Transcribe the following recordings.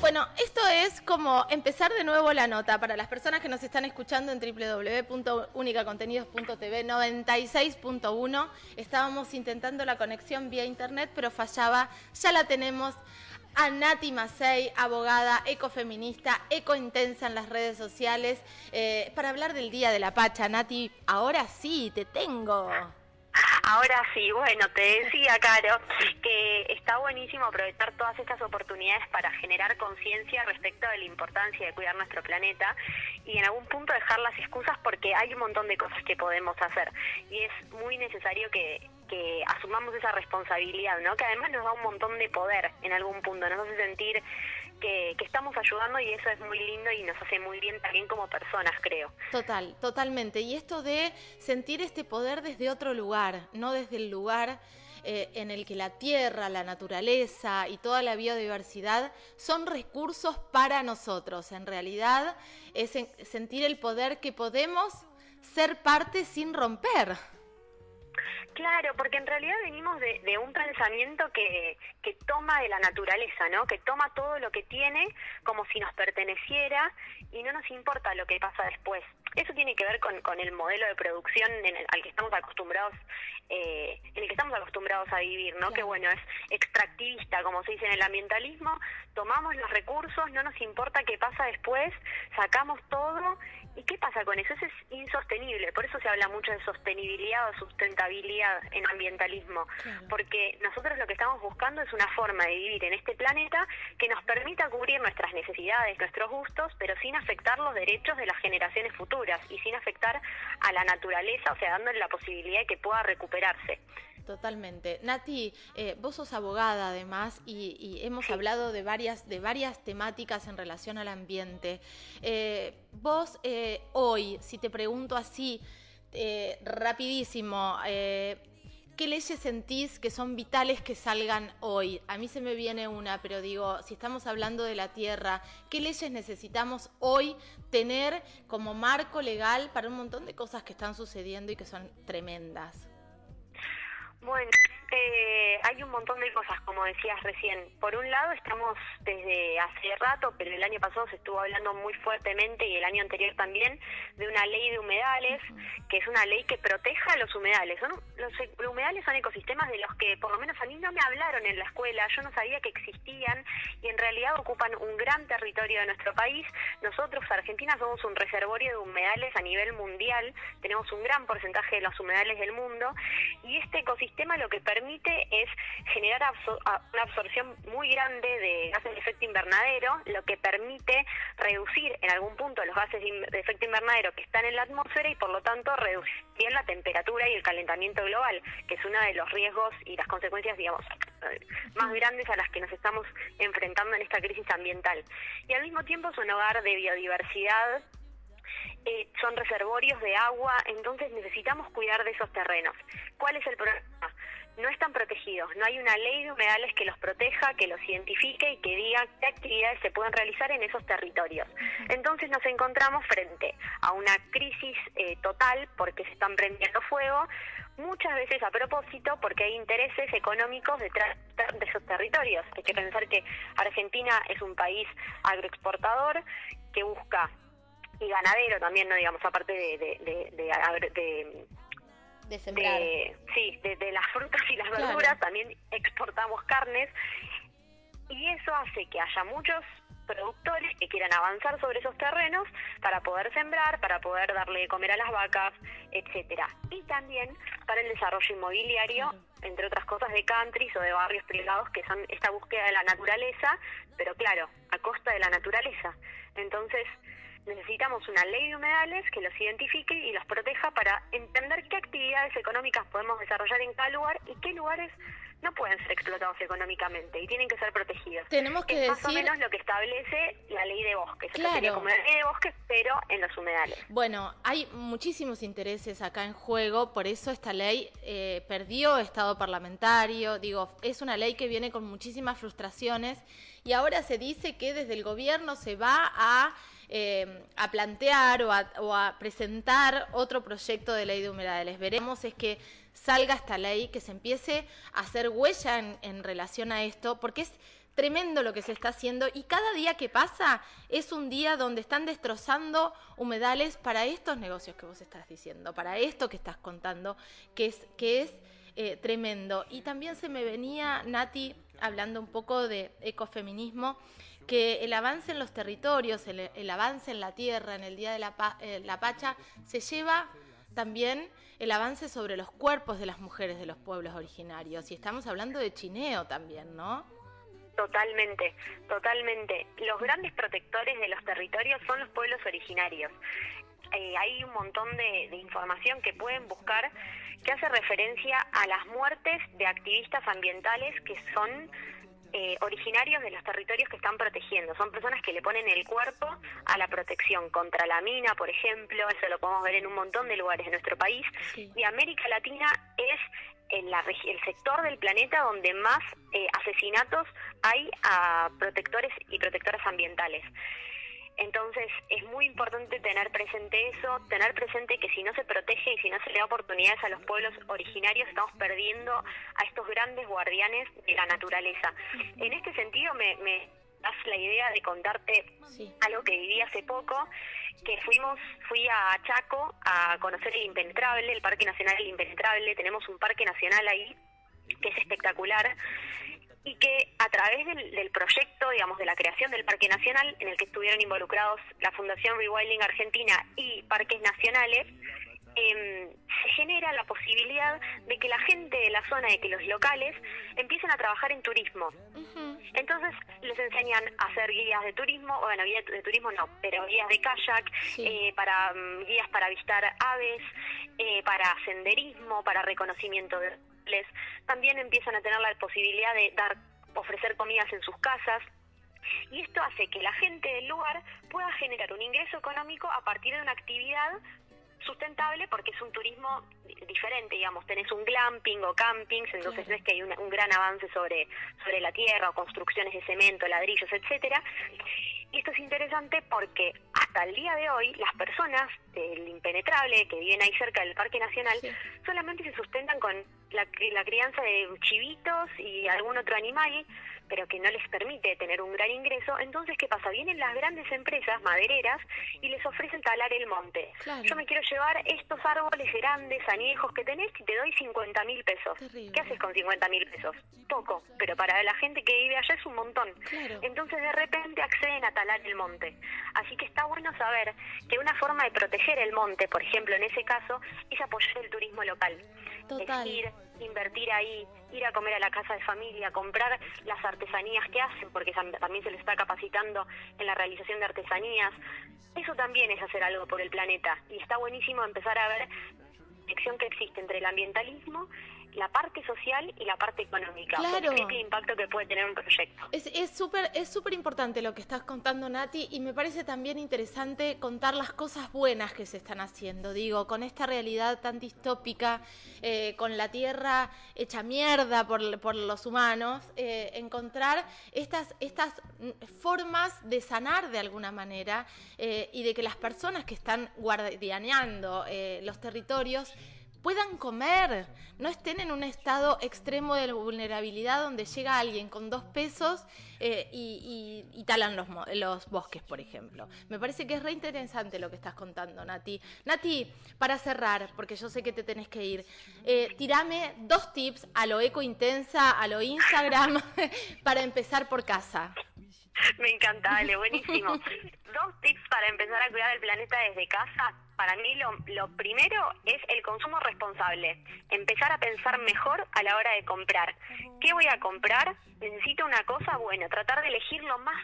Bueno, esto es como empezar de nuevo la nota para las personas que nos están escuchando en www.unicacontenidos.tv 96.1. Estábamos intentando la conexión vía internet, pero fallaba. Ya la tenemos a Nati Macei, abogada, ecofeminista, ecointensa en las redes sociales, eh, para hablar del Día de la Pacha. Nati, ahora sí, te tengo. Ahora sí, bueno, te decía, Caro, que está buenísimo aprovechar todas estas oportunidades para generar conciencia respecto de la importancia de cuidar nuestro planeta y en algún punto dejar las excusas porque hay un montón de cosas que podemos hacer y es muy necesario que, que asumamos esa responsabilidad, ¿no? Que además nos da un montón de poder en algún punto, nos hace sentir que, estamos ayudando y eso es muy lindo y nos hace muy bien también como personas, creo. Total, totalmente. Y esto de sentir este poder desde otro lugar, no desde el lugar eh, en el que la tierra, la naturaleza y toda la biodiversidad son recursos para nosotros. En realidad es sentir el poder que podemos ser parte sin romper. Claro, porque en realidad venimos de, un pensamiento que, que, toma de la naturaleza, ¿no? Que toma todo lo que tiene como si nos perteneciera y no nos importa lo que pasa después. Eso tiene que ver con, con el modelo de producción en el, al que estamos acostumbrados, eh, en el que estamos acostumbrados a vivir, ¿no? Que bueno, es extractivista, como se dice en el ambientalismo. Tomamos los recursos, no nos importa qué pasa después, sacamos todo ¿Y qué pasa con eso? Eso es insostenible, por eso se habla mucho de sostenibilidad o sustentabilidad en ambientalismo, porque nosotros lo que estamos buscando es una forma de vivir en este planeta que nos permita cubrir nuestras necesidades, nuestros gustos, pero sin afectar los derechos de las generaciones futuras y sin afectar a la naturaleza, o sea, dándole la posibilidad de que pueda recuperarse. Totalmente. Nati, eh, vos sos abogada además y, hemos hablado de varias, de varias temáticas en relación al ambiente. Eh, vos eh, hoy, si te pregunto así, rapidísimo, ¿qué leyes sentís que son vitales que salgan hoy? A mí se me viene una, pero digo, si estamos hablando de la tierra, ¿qué leyes necesitamos hoy tener como marco legal para un montón de cosas que están sucediendo y que son tremendas? Bueno, eh, hay un montón de cosas, como decías recién. Por un lado, estamos desde hace rato, pero el año pasado se estuvo hablando muy fuertemente y el año anterior también, de una ley de humedales, que es una ley que proteja a los humedales. Son, los humedales son ecosistemas de los que, por lo menos a mí no me hablaron en la escuela, yo no sabía que existían y en realidad ocupan un gran territorio de nuestro país. Nosotros, Argentina, somos un reservorio de humedales a nivel mundial, tenemos un gran porcentaje de los humedales del mundo y este ecosistema sistema lo que permite es generar una absorción muy grande de gases de efecto invernadero, lo que permite reducir en algún punto los gases de efecto invernadero que están en la atmósfera y por lo tanto reducir la temperatura y el calentamiento global, que es uno de los riesgos y las consecuencias, digamos, más grandes a las que nos estamos enfrentando en esta crisis ambiental. Y al mismo tiempo es un hogar de biodiversidad eh, son reservorios de agua, entonces necesitamos cuidar de esos terrenos. ¿Cuál es el problema? No están protegidos, no hay una ley de humedales que los proteja, que los identifique y que diga qué actividades se pueden realizar en esos territorios. Entonces nos encontramos frente a una crisis eh, total porque se están prendiendo fuego, muchas veces a propósito porque hay intereses económicos detrás de esos territorios. Hay que pensar que Argentina es un país agroexportador que busca y ganadero también, no digamos, aparte de, de, de, de sembrar. sí, de, las frutas y las verduras, también exportamos carnes y eso hace que haya muchos productores que quieran avanzar sobre esos terrenos para poder sembrar, para poder darle de comer a las vacas, etcétera. Y también para el desarrollo inmobiliario, entre otras cosas de countries o de barrios privados que son esta búsqueda de la naturaleza, pero claro, a costa de la naturaleza. Entonces, necesitamos una ley de humedales que los identifique y los proteja para entender qué actividades económicas podemos desarrollar en cada lugar y qué lugares no pueden ser explotados económicamente y tienen que ser protegidos. Tenemos que es más o menos lo que establece la ley de bosques. Claro. como la ley de bosques, pero en los humedales. Bueno, hay muchísimos intereses acá en juego, por eso esta ley eh, perdió estado parlamentario. Digo, es una ley que viene con muchísimas frustraciones y ahora se dice que desde el gobierno se va a eh, a plantear o a, presentar otro proyecto de ley de humedales. Veremos es que salga esta ley, que se empiece a hacer huella en, relación a esto, porque es tremendo lo que se está haciendo y cada día que pasa es un día donde están destrozando humedales para estos negocios que vos estás diciendo, para esto que estás contando, que es, que es eh, tremendo. Y también se me venía, Nati, hablando un poco de ecofeminismo, que el avance en los territorios, el, avance en la tierra, en el Día de la, eh, la Pacha, se lleva también el avance sobre los cuerpos de las mujeres de los pueblos originarios. Y estamos hablando de chineo también, ¿no? Totalmente, totalmente. Los grandes protectores de los territorios son los pueblos originarios. Eh, hay un montón de, de, información que pueden buscar que hace referencia a las muertes de activistas ambientales que son eh, originarios de los territorios que están protegiendo. Son personas que le ponen el cuerpo a la protección contra la mina, por ejemplo, eso lo podemos ver en un montón de lugares de nuestro país. Y América Latina es en la, el sector del planeta donde más eh, asesinatos hay a protectores y protectoras ambientales. Entonces es muy importante tener presente eso, tener presente que si no se protege y si no se le da oportunidades a los pueblos originarios, estamos perdiendo a estos grandes guardianes de la naturaleza. En este sentido me, das la idea de contarte algo que viví hace poco, que fuimos, fui a Chaco a conocer el Impenetrable, el Parque Nacional El Impenetrable, tenemos un parque nacional ahí que es espectacular y que a través del, proyecto, digamos, de la creación del Parque Nacional, en el que estuvieron involucrados la Fundación Rewilding Argentina y Parques Nacionales, em, se genera la posibilidad de que la gente de la zona, de que los locales empiecen a trabajar en turismo. Entonces les enseñan a hacer guías de turismo, bueno, guías de turismo no, pero guías de kayak, eh, para mm, guías para avistar aves, eh, para senderismo, para reconocimiento de también empiezan a tener la posibilidad de dar, ofrecer comidas en sus casas. Y esto hace que la gente del lugar pueda generar un ingreso económico a partir de una actividad sustentable porque es un turismo diferente, digamos, tenés un glamping o campings, entonces ves que hay un, un, gran avance sobre, sobre la tierra o construcciones de cemento, ladrillos, etcétera. Y esto es interesante porque hasta el día de hoy las personas del impenetrable que viven ahí cerca del Parque Nacional solamente se sustentan con la, la crianza de chivitos y algún otro animal pero que no les permite tener un gran ingreso, entonces ¿qué pasa? Vienen las grandes empresas madereras y les ofrecen talar el monte. Yo me quiero llevar estos árboles grandes, añejos que tenés y te doy 50 mil pesos. ¿Qué haces con 50 mil pesos? Poco, pero para la gente que vive allá es un montón. Entonces de repente acceden a talar el monte. Así que está bueno saber que una forma de proteger el monte, por ejemplo, en ese caso, es apoyar el turismo local. Total. Es ir, invertir ahí, ir a comer a la casa de familia, comprar las artesanías que hacen, porque también se les está capacitando en la realización de artesanías. Eso también es hacer algo por el planeta y está buenísimo empezar a ver la conexión que existe entre el ambientalismo la parte social y la parte económica. Claro. el impacto que puede tener un proyecto. Es súper es súper importante lo que estás contando, Nati, y me parece también interesante contar las cosas buenas que se están haciendo. Digo, con esta realidad tan distópica, eh, con la tierra hecha mierda por, por los humanos, eh, encontrar estas, estas formas de sanar de alguna manera eh, y de que las personas que están guardianeando los territorios puedan comer, no estén en un estado extremo de vulnerabilidad donde llega alguien con dos pesos eh, y, talan los, los bosques, por ejemplo. Me parece que es re interesante lo que estás contando, Nati. Nati, para cerrar, porque yo sé que te tenés que ir, eh, tirame dos tips a lo eco intensa, a lo Instagram, para empezar por casa. Me encanta, Ale, buenísimo. Dos tips para empezar a cuidar el planeta desde casa. Para mí lo, lo primero es el consumo responsable. Empezar a pensar mejor a la hora de comprar. ¿Qué voy a comprar? ¿Necesito una cosa? Bueno, tratar de elegir lo más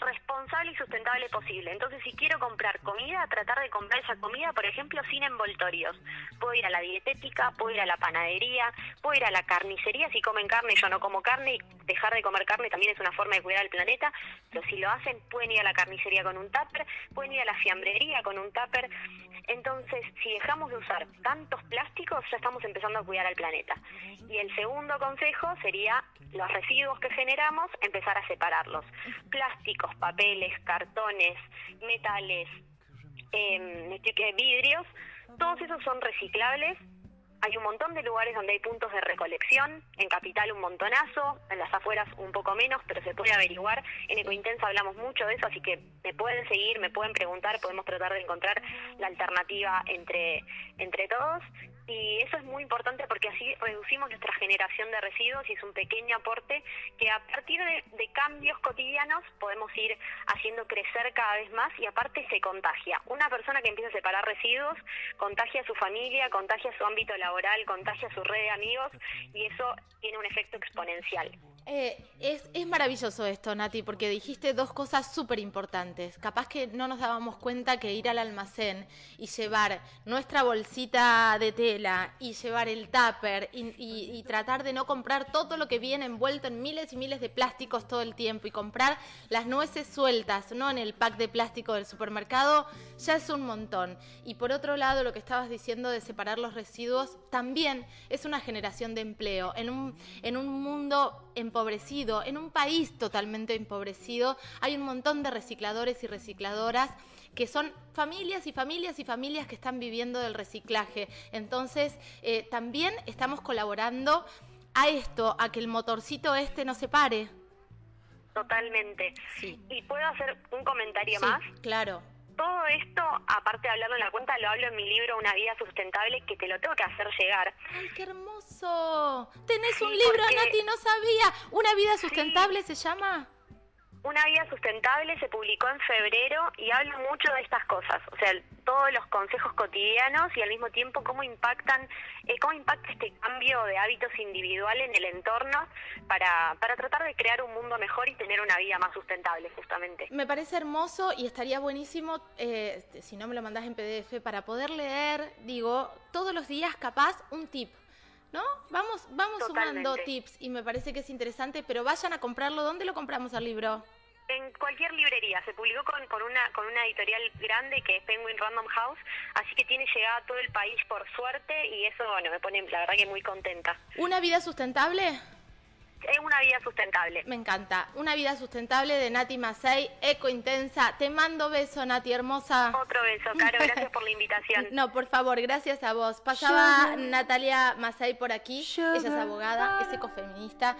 responsable y sustentable posible. Entonces, si quiero comprar comida, tratar de comprar esa comida, por ejemplo, sin envoltorios. Puedo ir a la dietética, puedo ir a la panadería, puedo ir a la carnicería. Si comen carne, yo no como carne, y dejar de comer carne también es una forma de cuidar el planeta. Pero si lo hacen, pueden ir a la carnicería con un tupper, pueden ir a la fiambrería con un tupper. Entonces, si dejamos de usar tantos plásticos, ya estamos empezando a cuidar al planeta. Y el segundo consejo sería los residuos que generamos, empezar a separarlos. Plásticos, papeles, cartones, metales, eh, vidrios, todos esos son reciclables hay un montón de lugares donde hay puntos de recolección, en Capital un montonazo, en las afueras un poco menos, pero se puede averiguar. En Ecointensa hablamos mucho de eso, así que me pueden seguir, me pueden preguntar, podemos tratar de encontrar la alternativa entre, entre todos y eso es muy importante porque así reducimos nuestra generación de residuos y es un pequeño aporte que a partir de, cambios cotidianos podemos ir haciendo crecer cada vez más y aparte se contagia. Una persona que empieza a separar residuos contagia a su familia, contagia su ámbito laboral, contagia su red de amigos y eso tiene un efecto exponencial. Eh, es, maravilloso esto, Nati, porque dijiste dos cosas súper importantes. Capaz que no nos dábamos cuenta que ir al almacén y llevar nuestra bolsita de té y llevar el tupper y, tratar de no comprar todo lo que viene envuelto en miles y miles de plásticos todo el tiempo y comprar las nueces sueltas, no en el pack de plástico del supermercado, ya es un montón. Y por otro lado, lo que estabas diciendo de separar los residuos también es una generación de empleo. En un mundo empobrecido, en un país totalmente empobrecido, hay un montón de recicladores y recicladoras que son familias y familias y familias que están viviendo del reciclaje. Entonces, eh, también estamos colaborando a esto, a que el motorcito este no se pare. Totalmente. ¿Y puedo hacer un comentario más? Claro. Todo esto, aparte de hablarlo en la cuenta, lo hablo en mi libro Una vida sustentable, que te lo tengo que hacer llegar. ¡Ay, qué hermoso! Tenés un libro, Nati, no sabía. ¿Una vida sustentable se llama? Una vida sustentable se publicó en febrero y habla mucho de estas cosas, o sea, todos los consejos cotidianos y al mismo tiempo cómo impactan, eh, cómo impacta este cambio de hábitos individuales en el entorno para, para tratar de crear un mundo mejor y tener una vida más sustentable, justamente. Me parece hermoso y estaría buenísimo, eh, si no me lo mandás en PDF, para poder leer, digo, todos los días capaz un tip. ¿No? Vamos, vamos sumando tips y me parece que es interesante, pero vayan a comprarlo. ¿Dónde lo compramos al libro? En cualquier librería. Se publicó con, con, una, con una editorial grande que es Penguin Random House, así que tiene llegada a todo el país por suerte y eso, bueno, me pone la verdad que muy contenta. ¿Una vida sustentable? es una vida sustentable. Me encanta. Una vida sustentable de Nati Masei, eco intensa. Te mando beso, Nati hermosa. Otro beso, Caro. Gracias por la invitación. No, por favor, gracias a vos. Pasaba Natalia Masei por aquí. Ella es abogada, es ecofeminista.